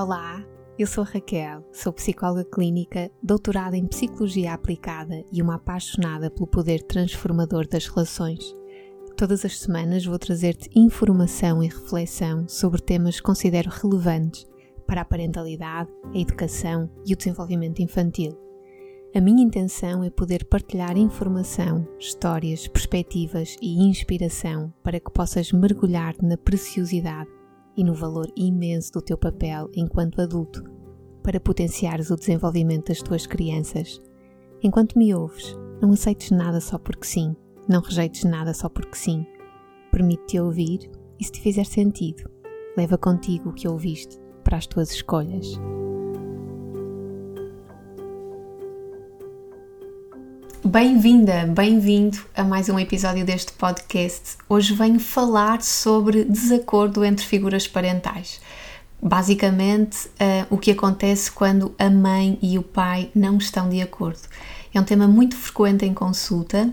Olá, eu sou Raquel, sou psicóloga clínica, doutorada em psicologia aplicada e uma apaixonada pelo poder transformador das relações. Todas as semanas vou trazer-te informação e reflexão sobre temas que considero relevantes para a parentalidade, a educação e o desenvolvimento infantil. A minha intenção é poder partilhar informação, histórias, perspectivas e inspiração para que possas mergulhar na preciosidade e no valor imenso do teu papel enquanto adulto para potenciares o desenvolvimento das tuas crianças. Enquanto me ouves, não aceites nada só porque sim, não rejeites nada só porque sim. Permite-te ouvir e, se te fizer sentido, leva contigo o que ouviste para as tuas escolhas. Bem-vinda, bem-vindo a mais um episódio deste podcast. Hoje venho falar sobre desacordo entre figuras parentais. Basicamente, uh, o que acontece quando a mãe e o pai não estão de acordo. É um tema muito frequente em consulta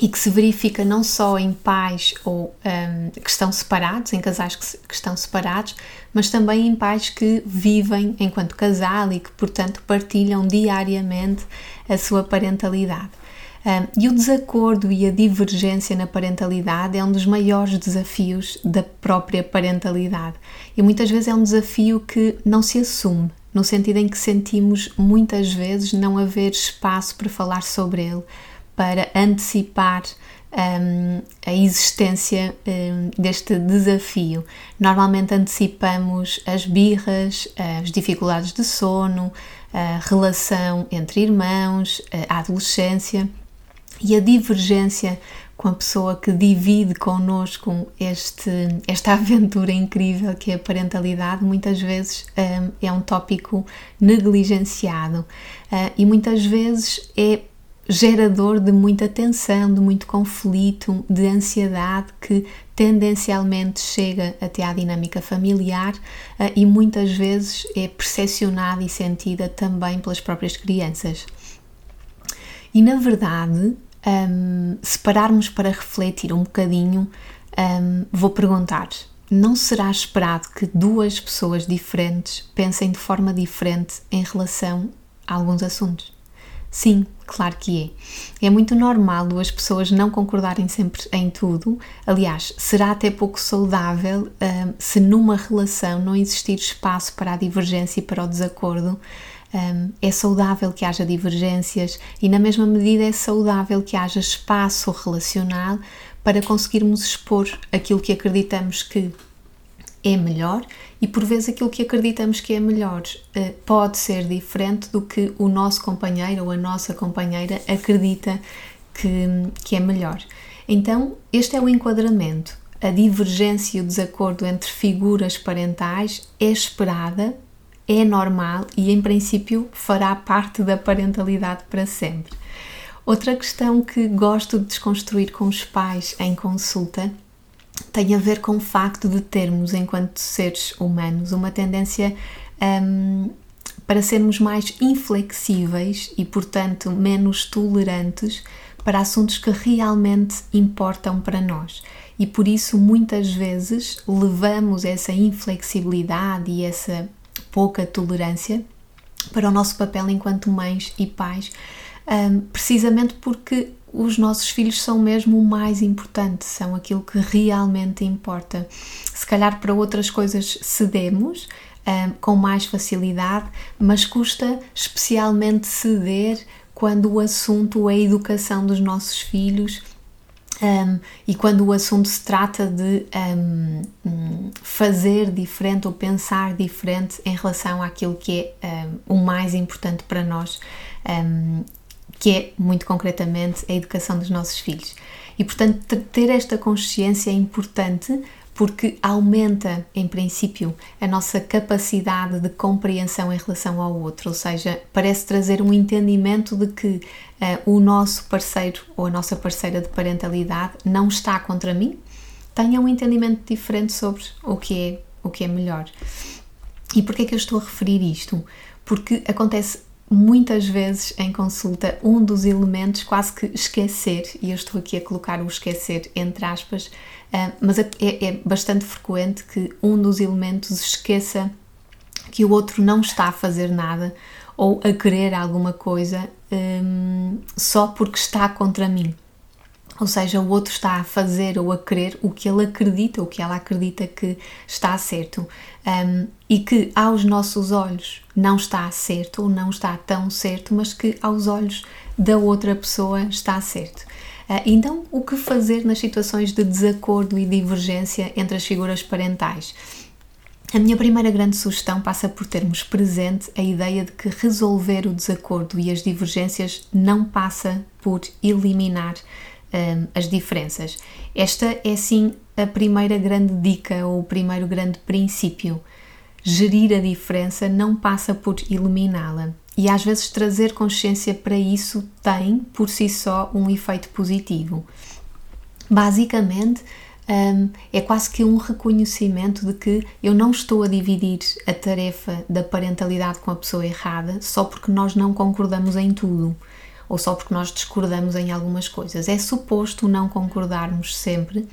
e que se verifica não só em pais ou um, que estão separados, em casais que, que, estão separados, mas também em pais que vivem enquanto casal e que, portanto, partilham diariamente a sua parentalidade. Um, e o desacordo e a divergência na parentalidade é um dos maiores desafios da própria parentalidade. E muitas vezes é um desafio que não se assume, no sentido em que sentimos muitas vezes não haver espaço para falar sobre ele para antecipar um, a existência um, deste desafio. Normalmente antecipamos as birras, as dificuldades de sono, a relação entre irmãos, a adolescência e a divergência com a pessoa que divide connosco este, esta aventura incrível que é a parentalidade, muitas vezes um, é um tópico negligenciado uh, e muitas vezes é gerador de muita tensão, de muito conflito, de ansiedade que tendencialmente chega até à dinâmica familiar uh, e muitas vezes é percepcionada e sentida também pelas próprias crianças. E na verdade, um, se pararmos para refletir um bocadinho, um, vou perguntar: não será esperado que duas pessoas diferentes pensem de forma diferente em relação a alguns assuntos? Sim, claro que é. É muito normal duas pessoas não concordarem sempre em tudo. Aliás, será até pouco saudável um, se numa relação não existir espaço para a divergência e para o desacordo. Um, é saudável que haja divergências e, na mesma medida, é saudável que haja espaço relacional para conseguirmos expor aquilo que acreditamos que é melhor e por vezes aquilo que acreditamos que é melhor uh, pode ser diferente do que o nosso companheiro ou a nossa companheira acredita que, que é melhor. Então, este é o enquadramento. A divergência e o desacordo entre figuras parentais é esperada, é normal e, em princípio, fará parte da parentalidade para sempre. Outra questão que gosto de desconstruir com os pais em consulta tem a ver com o facto de termos, enquanto seres humanos, uma tendência um, para sermos mais inflexíveis e, portanto, menos tolerantes para assuntos que realmente importam para nós. E por isso, muitas vezes, levamos essa inflexibilidade e essa pouca tolerância para o nosso papel enquanto mães e pais, um, precisamente porque os nossos filhos são mesmo o mais importante, são aquilo que realmente importa. Se calhar para outras coisas cedemos um, com mais facilidade, mas custa especialmente ceder quando o assunto é a educação dos nossos filhos um, e quando o assunto se trata de um, fazer diferente ou pensar diferente em relação àquilo que é um, o mais importante para nós que é, muito concretamente, a educação dos nossos filhos. E, portanto, ter esta consciência é importante porque aumenta, em princípio, a nossa capacidade de compreensão em relação ao outro, ou seja, parece trazer um entendimento de que uh, o nosso parceiro ou a nossa parceira de parentalidade não está contra mim, tenha um entendimento diferente sobre o que é, o que é melhor. E porquê é que eu estou a referir isto? Porque acontece muitas vezes em consulta um dos elementos quase que esquecer, e eu estou aqui a colocar o esquecer entre aspas, uh, mas é, é, bastante frequente que um dos elementos esqueça que o outro não está a fazer nada ou a querer alguma coisa um, só porque está contra mim. Ou seja, o outro está a fazer ou a querer o que ele acredita, o que ela acredita que está certo. Um, e que aos nossos olhos não está certo ou não está tão certo, mas que aos olhos da outra pessoa está certo. Uh, então, o que fazer nas situações de desacordo e divergência entre as figuras parentais? A minha primeira grande sugestão passa por termos presente a ideia de que resolver o desacordo e as divergências não passa por eliminar um, as diferenças. Esta é sim a primeira grande dica ou o primeiro grande princípio. Gerir a diferença não passa por eliminá-la. E às vezes trazer consciência para isso tem, por si só, um efeito positivo. Basicamente, um, é quase que um reconhecimento de que eu não estou a dividir a tarefa da parentalidade com a pessoa errada só porque nós não concordamos em tudo ou só porque nós discordamos em algumas coisas. É suposto não concordarmos sempre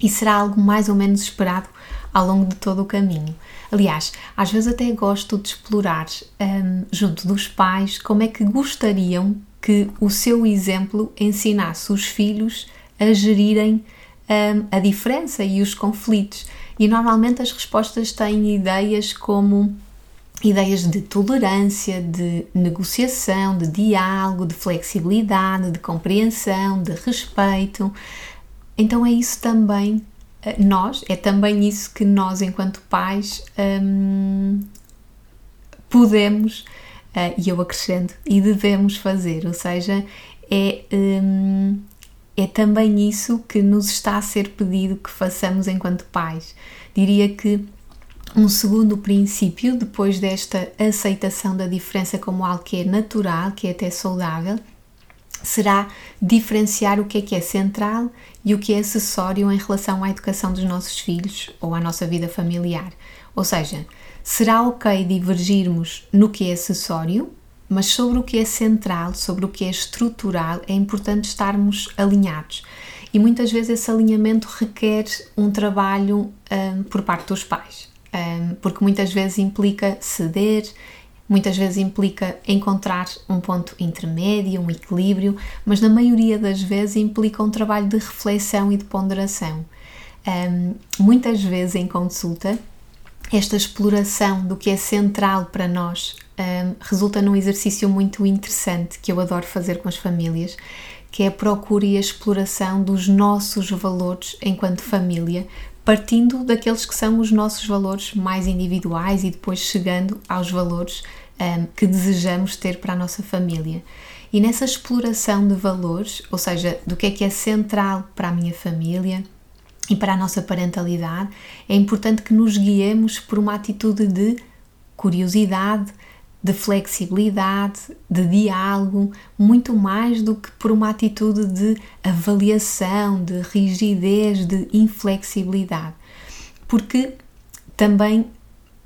e será algo mais ou menos esperado ao longo de todo o caminho. Aliás, às vezes até gosto de explorar um, junto dos pais como é que gostariam que o seu exemplo ensinasse os filhos a gerirem um, a diferença e os conflitos. E normalmente as respostas têm ideias como ideias de tolerância, de negociação, de diálogo, de flexibilidade, de compreensão, de respeito. Então é isso também eh, nós, é também isso que nós, enquanto pais, hum, podemos, uh, e eu acrescento, e devemos fazer, ou seja, é, hum, é também isso que nos está a ser pedido que façamos enquanto pais. Diria que um segundo princípio, depois desta aceitação da diferença como algo que é natural, que é até saudável, será diferenciar o que é que é central e o que é acessório em relação à educação dos nossos filhos ou à nossa vida familiar. Ou seja, será ok divergirmos no que é acessório, mas sobre o que é central, sobre o que é estrutural, é importante estarmos alinhados. E muitas vezes esse alinhamento requer um trabalho um, por parte dos pais porque muitas vezes implica ceder, muitas vezes implica encontrar um ponto intermédio, um equilíbrio, mas na maioria das vezes implica um trabalho de reflexão e de ponderação. Muitas vezes em consulta, esta exploração do que é central para nós resulta num exercício muito interessante que eu adoro fazer com as famílias, que é a procura e a exploração dos nossos valores enquanto família, partindo daqueles que são os nossos valores mais individuais e depois chegando aos valores um, que desejamos ter para a nossa família. E nessa exploração de valores, ou seja, do que é que é central para a minha família e para a nossa parentalidade, é importante que nos guiemos por uma atitude de curiosidade, de flexibilidade, de diálogo, muito mais do que por uma atitude de avaliação, de rigidez, de inflexibilidade. Porque também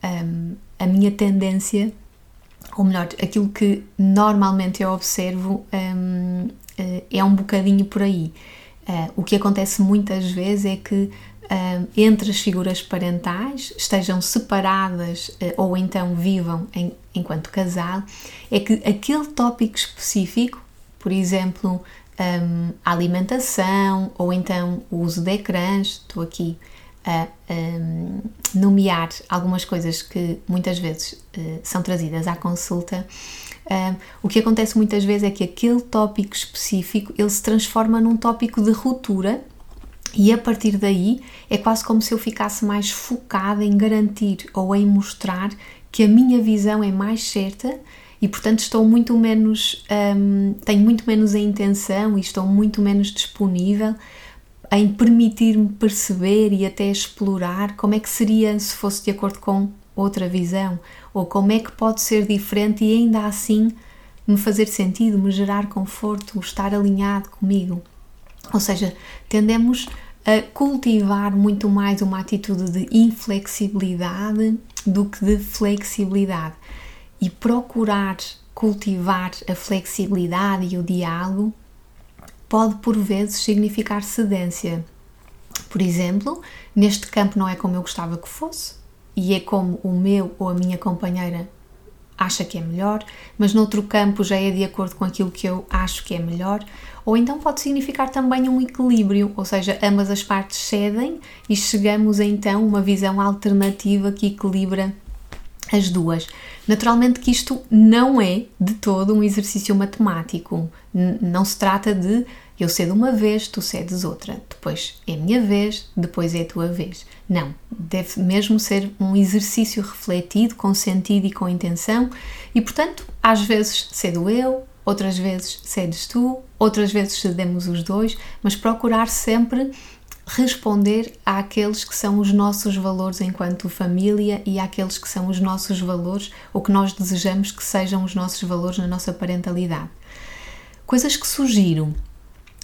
um, a minha tendência, ou melhor, aquilo que normalmente eu observo um, eh, é um bocadinho por aí. Uh, o que acontece muitas vezes é que entre as figuras parentais, estejam separadas uh, ou então vivam em, enquanto casal, é que aquele tópico específico, por exemplo, a alimentação ou então o uso de ecrãs, estou aqui a nomear algumas coisas que muitas vezes uh, são trazidas à consulta. Um, o que acontece muitas vezes é que aquele tópico específico ele se transforma num tópico de ruptura e a partir daí é quase como se eu ficasse mais focada em garantir ou em mostrar que a minha visão é mais certa e portanto estou muito menos um, tenho muito menos a intenção e estou muito menos disponível em permitir-me perceber e até explorar como é que seria se fosse de acordo com outra visão ou como é que pode ser diferente e ainda assim me fazer sentido, me gerar conforto, estar alinhado comigo. Ou seja, tendemos a cultivar muito mais uma atitude de inflexibilidade do que de flexibilidade e procurar cultivar a flexibilidade e o diálogo pode por vezes significar cedência. Por exemplo, neste campo não é como eu gostava que fosse, e é como o meu ou a minha companheira acha que é melhor, mas noutro campo já é de acordo com aquilo que eu acho que é melhor. Ou então pode significar também um equilíbrio, ou seja, ambas as partes cedem e chegamos então a uma visão alternativa que equilibra as duas. Naturalmente que isto não é de todo um exercício matemático. Não se trata de eu cedo uma vez, tu cedes outra, depois é minha vez, depois é a tua vez. Não, deve mesmo ser um exercício refletido, com sentido e com intenção, e portanto, às vezes cedo eu, outras vezes cedes tu, outras vezes cedemos os dois, mas procurar sempre responder àqueles que são os nossos valores enquanto família e àqueles que são os nossos valores ou que nós desejamos que sejam os nossos valores na nossa parentalidade. Coisas que surgiram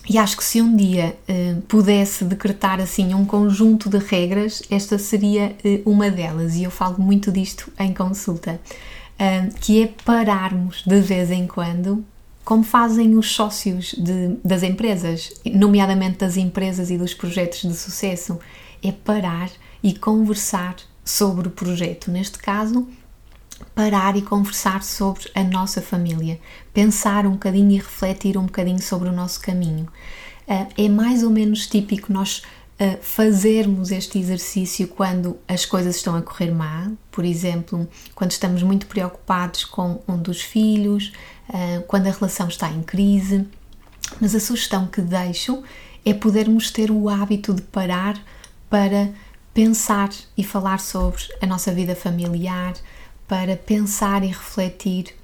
e acho que se um dia uh, pudesse decretar assim um conjunto de regras, esta seria uh, uma delas, e eu falo muito disto em consulta, uh, que é pararmos de vez em quando, como fazem os sócios de, das empresas, nomeadamente das empresas e dos projetos de sucesso, é parar e conversar sobre o projeto. Neste caso, parar e conversar sobre a nossa família, pensar um bocadinho e refletir um bocadinho sobre o nosso caminho. Uh, é mais ou menos típico nós uh, fazermos este exercício quando as coisas estão a correr mal, por exemplo, quando estamos muito preocupados com um dos filhos, uh, quando a relação está em crise. Mas a sugestão que deixo é podermos ter o hábito de parar para pensar e falar sobre a nossa vida familiar, para pensar e refletir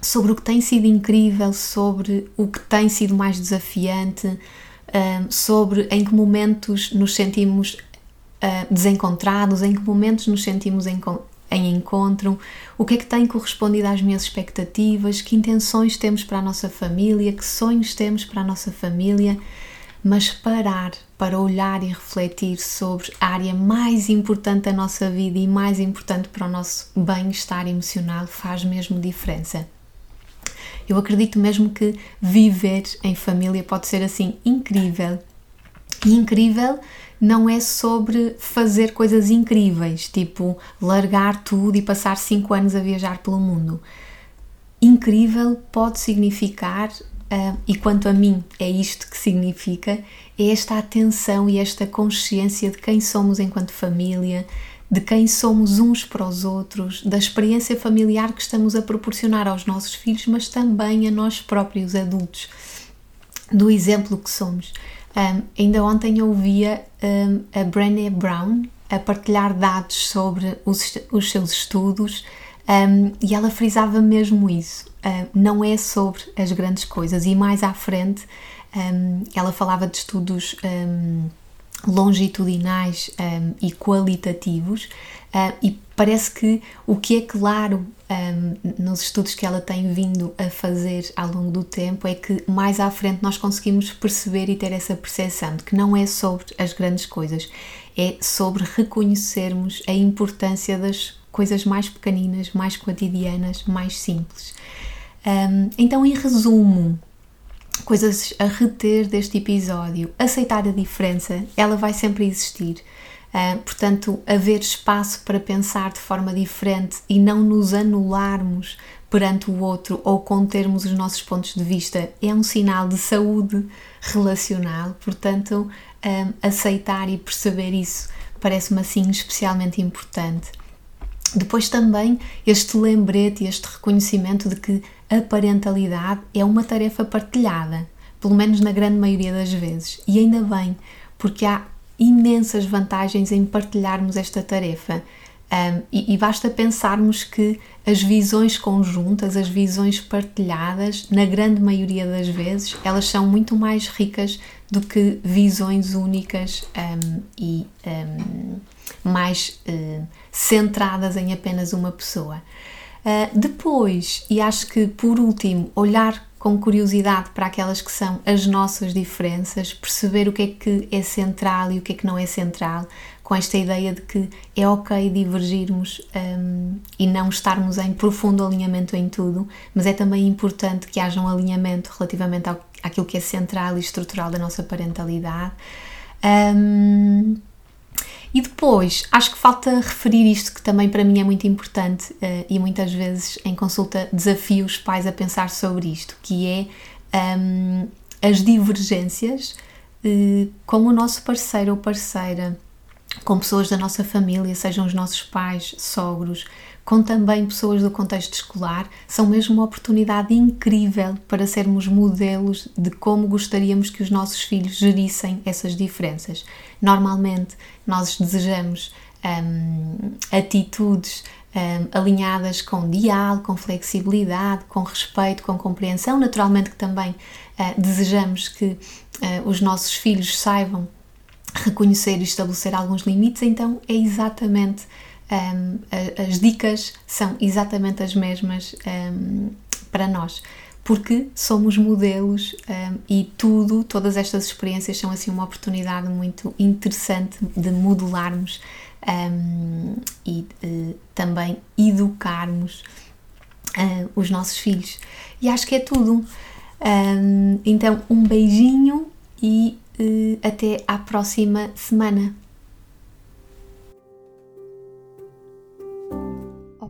sobre o que tem sido incrível, sobre o que tem sido mais desafiante, sobre em que momentos nos sentimos ah, desencontrados, em que momentos nos sentimos em, em encontro, o que é que tem correspondido às minhas expectativas, que intenções temos para a nossa família, que sonhos temos para a nossa família mas parar para olhar e refletir sobre a área mais importante da nossa vida e mais importante para o nosso bem-estar emocional faz mesmo diferença. Eu acredito mesmo que viver em família pode ser assim incrível. E incrível não é sobre fazer coisas incríveis, tipo largar tudo e passar cinco anos a viajar pelo mundo. Incrível pode significar Uh, e quanto a mim, é isto que significa: é esta atenção e esta consciência de quem somos enquanto família, de quem somos uns para os outros, da experiência familiar que estamos a proporcionar aos nossos filhos, mas também a nós próprios adultos, do exemplo que somos. Um, ainda ontem eu ouvia um, a Brené Brown a partilhar dados sobre os, os seus estudos um, e ela frisava mesmo isso. Uh, não é sobre as grandes coisas, e mais à frente um, ela falava de estudos um, longitudinais e qualitativos, uh, e parece que o que é claro nos estudos que ela tem vindo a fazer ao longo do tempo é que mais à frente nós conseguimos perceber e ter essa percepção de que não é sobre as grandes coisas, é sobre reconhecermos a importância das coisas mais pequeninas, mais cotidianas, mais simples. Um, então, em resumo, coisas a reter deste episódio: aceitar a diferença, ela vai sempre existir. Uh, portanto, haver espaço para pensar de forma diferente e não nos anularmos perante o outro ou contermos os nossos pontos de vista é um sinal de saúde relacional. Portanto, um, aceitar e perceber isso parece-me assim especialmente importante. Depois também este lembrete, este reconhecimento de que a parentalidade é uma tarefa partilhada, pelo menos na grande maioria das vezes. E ainda bem, porque há imensas vantagens em partilharmos esta tarefa. Um, e, e, basta pensarmos que as visões conjuntas, as visões partilhadas, na grande maioria das vezes, elas são muito mais ricas do que visões únicas um, e um, mais uh, centradas em apenas uma pessoa. Uh, depois, e acho que por último, olhar com curiosidade para aquelas que são as nossas diferenças, perceber o que é que é central e o que é que não é central, com esta ideia de que é ok divergirmos um, e não estarmos em profundo alinhamento em tudo, mas é também importante que haja um alinhamento relativamente ao, àquilo que é central e estrutural da nossa parentalidade. Um, E depois, acho que falta referir isto que também para mim é muito importante uh, e muitas vezes em consulta desafio os pais a pensar sobre isto, que é um, as divergências uh, com o nosso parceiro ou parceira, com pessoas da nossa família, sejam os nossos pais, sogros, com também pessoas do contexto escolar, são mesmo uma oportunidade incrível para sermos modelos de como gostaríamos que os nossos filhos gerissem essas diferenças. Normalmente, nós desejamos hum, atitudes hum, alinhadas com diálogo, com flexibilidade, com respeito, com compreensão. Naturalmente, que também uh, desejamos que uh, os nossos filhos saibam reconhecer e estabelecer alguns limites, então é exatamente um, as dicas são exatamente as mesmas um, para nós, porque somos modelos um, e tudo, todas estas experiências são assim uma oportunidade muito interessante de modelarmos e também educarmos uh, os nossos filhos. E acho que é tudo. então, um beijinho e uh, até à próxima semana.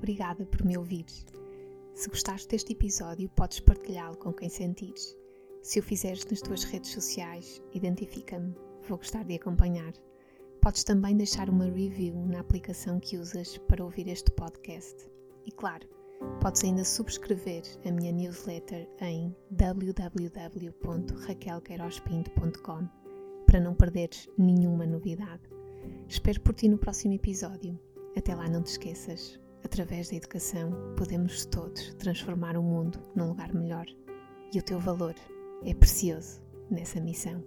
Obrigada por me ouvires. Se gostaste deste episódio, podes partilhá-lo com quem sentires. Se o fizeres nas tuas redes sociais, identifica-me, vou gostar de acompanhar. Podes também deixar uma review na aplicação que usas para ouvir este podcast. E claro, podes ainda subscrever a minha newsletter em www.raquelqueirospinto.com para não perderes nenhuma novidade. Espero por ti no próximo episódio. Até lá, não te esqueças. Através da educação, podemos todos transformar o mundo num lugar melhor. E o teu valor é precioso nessa missão.